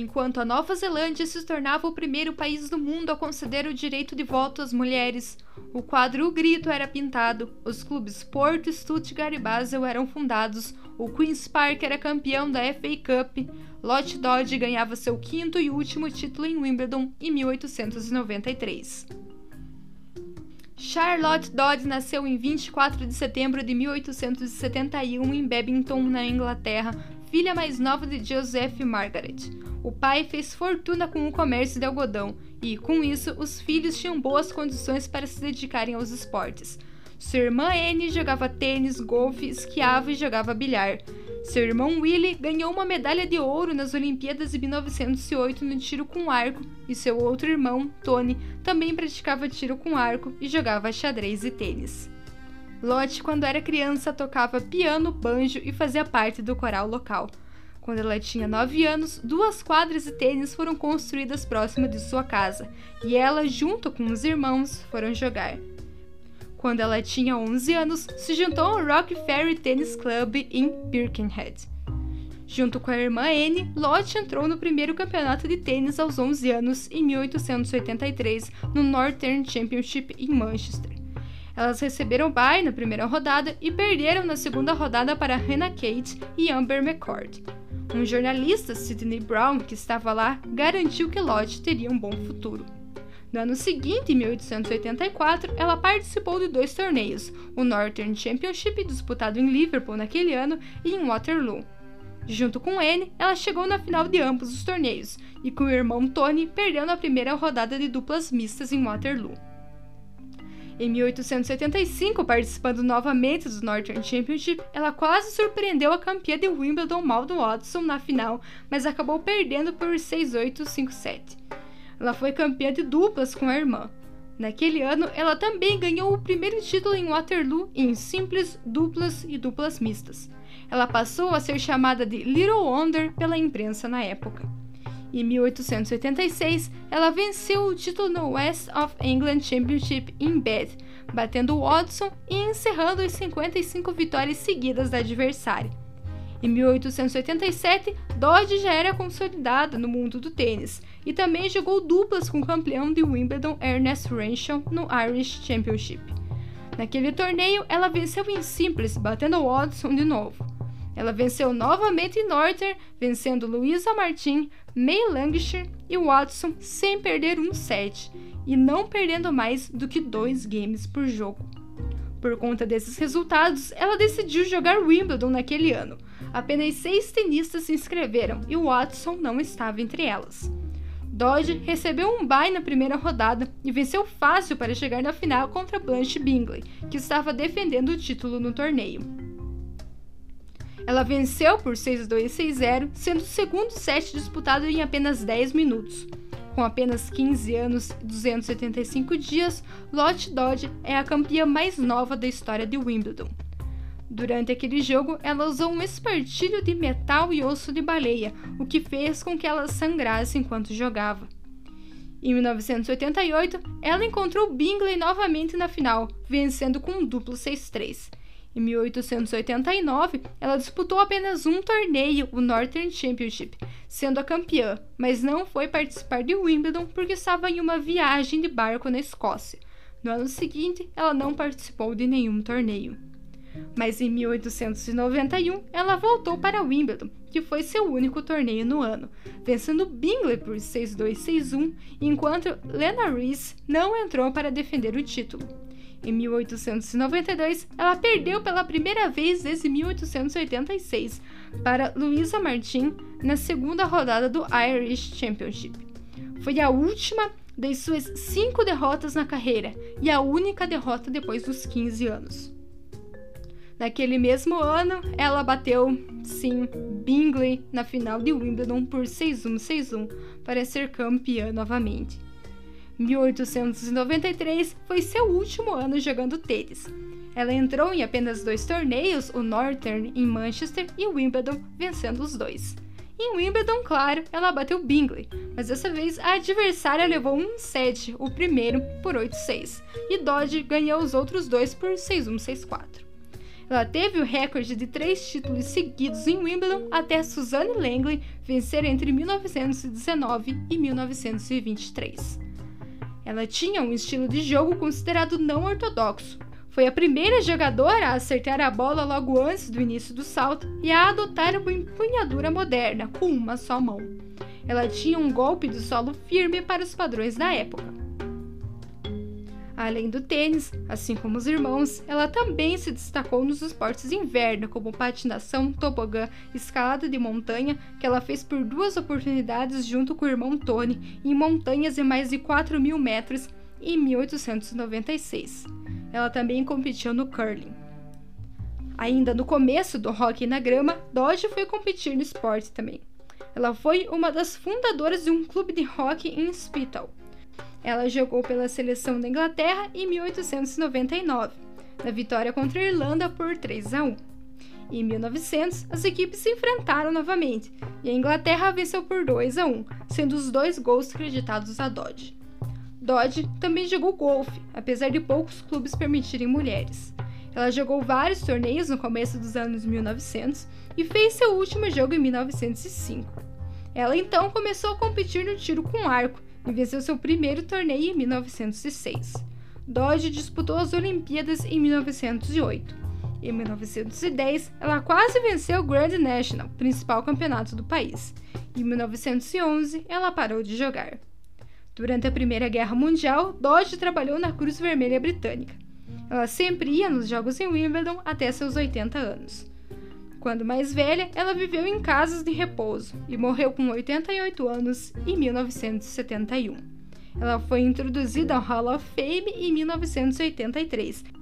enquanto a Nova Zelândia se tornava o primeiro país do mundo a conceder o direito de voto às mulheres. O quadro O Grito era pintado, os clubes Porto, Stuttgart e Basel eram fundados, o Queen's Park era campeão da FA Cup, Lot Dodge ganhava seu quinto e último título em Wimbledon em 1893. Charlotte Dodds nasceu em 24 de setembro de 1871 em Babington, na Inglaterra, filha mais nova de Joseph Margaret. O pai fez fortuna com o comércio de algodão e, com isso, os filhos tinham boas condições para se dedicarem aos esportes. Sua irmã Anne jogava tênis, golfe, esquiava e jogava bilhar. Seu irmão Willie ganhou uma medalha de ouro nas Olimpíadas de 1908 no tiro com arco, e seu outro irmão, Tony, também praticava tiro com arco e jogava xadrez e tênis. Lottie, quando era criança, tocava piano, banjo e fazia parte do coral local. Quando ela tinha 9 anos, duas quadras de tênis foram construídas próximo de sua casa, e ela, junto com os irmãos, foram jogar. Quando ela tinha 11 anos, se juntou ao Rock Ferry Tennis Club em Birkenhead. Junto com a irmã Anne, Lott entrou no primeiro campeonato de tênis aos 11 anos, em 1883, no Northern Championship em Manchester. Elas receberam bye na primeira rodada e perderam na segunda rodada para Hannah Kate e Amber McCord. Um jornalista, Sidney Brown, que estava lá, garantiu que Lott teria um bom futuro. No ano seguinte, em 1884, ela participou de dois torneios, o Northern Championship, disputado em Liverpool naquele ano, e em Waterloo. Junto com Anne, ela chegou na final de ambos os torneios, e com o irmão Tony perdeu na primeira rodada de duplas mistas em Waterloo. Em 1875, participando novamente do Northern Championship, ela quase surpreendeu a campeã de Wimbledon, Maldo Watson, na final, mas acabou perdendo por 6-8 5-7. Ela foi campeã de duplas com a irmã. Naquele ano, ela também ganhou o primeiro título em Waterloo em simples, duplas e duplas mistas. Ela passou a ser chamada de Little Wonder pela imprensa na época. Em 1886, ela venceu o título no West of England Championship em Bath, batendo Watson e encerrando as 55 vitórias seguidas da adversária. Em 1887, Dodge já era consolidada no mundo do tênis e também jogou duplas com o campeão de Wimbledon Ernest Renshaw no Irish Championship. Naquele torneio, ela venceu em simples, batendo Watson de novo. Ela venceu novamente em Northern, vencendo Louisa Martin, May Lancashire e Watson sem perder um set e não perdendo mais do que dois games por jogo. Por conta desses resultados, ela decidiu jogar Wimbledon naquele ano. Apenas seis tenistas se inscreveram e Watson não estava entre elas. Dodge recebeu um bye na primeira rodada e venceu fácil para chegar na final contra Blanche Bingley, que estava defendendo o título no torneio. Ela venceu por 6-2 e 6-0, sendo o segundo set disputado em apenas 10 minutos. Com apenas 15 anos e 275 dias, Lotte Dodge é a campeã mais nova da história de Wimbledon. Durante aquele jogo, ela usou um espartilho de metal e osso de baleia, o que fez com que ela sangrasse enquanto jogava. Em 1988, ela encontrou Bingley novamente na final, vencendo com um duplo 6-3. Em 1889, ela disputou apenas um torneio, o Northern Championship, sendo a campeã, mas não foi participar de Wimbledon porque estava em uma viagem de barco na Escócia. No ano seguinte, ela não participou de nenhum torneio. Mas em 1891, ela voltou para Wimbledon, que foi seu único torneio no ano, vencendo Bingley por 6-2 6-1, enquanto Lena Reese não entrou para defender o título. Em 1892, ela perdeu pela primeira vez desde 1886 para Louisa Martin na segunda rodada do Irish Championship. Foi a última das suas cinco derrotas na carreira e a única derrota depois dos 15 anos. Naquele mesmo ano, ela bateu, sim, Bingley na final de Wimbledon por 6-1, 6-1 para ser campeã novamente. 1893 foi seu último ano jogando tênis. Ela entrou em apenas dois torneios, o Northern em Manchester e o Wimbledon, vencendo os dois. Em Wimbledon, claro, ela bateu Bingley, mas dessa vez a adversária levou um set, o primeiro por 8-6, e Dodge ganhou os outros dois por 6-1, 6-4. Ela teve o recorde de três títulos seguidos em Wimbledon até Suzanne Langley vencer entre 1919 e 1923. Ela tinha um estilo de jogo considerado não ortodoxo. Foi a primeira jogadora a acertar a bola logo antes do início do salto e a adotar uma empunhadura moderna com uma só mão. Ela tinha um golpe de solo firme para os padrões da época. Além do tênis, assim como os irmãos, ela também se destacou nos esportes de inverno, como patinação, tobogã, escalada de montanha, que ela fez por duas oportunidades junto com o irmão Tony, em montanhas de mais de 4 mil metros em 1896. Ela também competiu no curling. Ainda no começo do hockey na grama, Dodge foi competir no esporte também. Ela foi uma das fundadoras de um clube de hockey em Spittal, ela jogou pela seleção da Inglaterra em 1899, na vitória contra a Irlanda por 3 a 1. Em 1900, as equipes se enfrentaram novamente e a Inglaterra venceu por 2 a 1, sendo os dois gols creditados a Dodge. Dodge também jogou golfe, apesar de poucos clubes permitirem mulheres. Ela jogou vários torneios no começo dos anos 1900 e fez seu último jogo em 1905. Ela então começou a competir no tiro com arco e venceu seu primeiro torneio em 1906. Dodge disputou as Olimpíadas em 1908. Em 1910, ela quase venceu o Grand National, principal campeonato do país. Em 1911, ela parou de jogar. Durante a Primeira Guerra Mundial, Dodge trabalhou na Cruz Vermelha Britânica. Ela sempre ia nos jogos em Wimbledon até seus 80 anos. Quando mais velha, ela viveu em casas de repouso e morreu com 88 anos em 1971. Ela foi introduzida ao Hall of Fame em 1983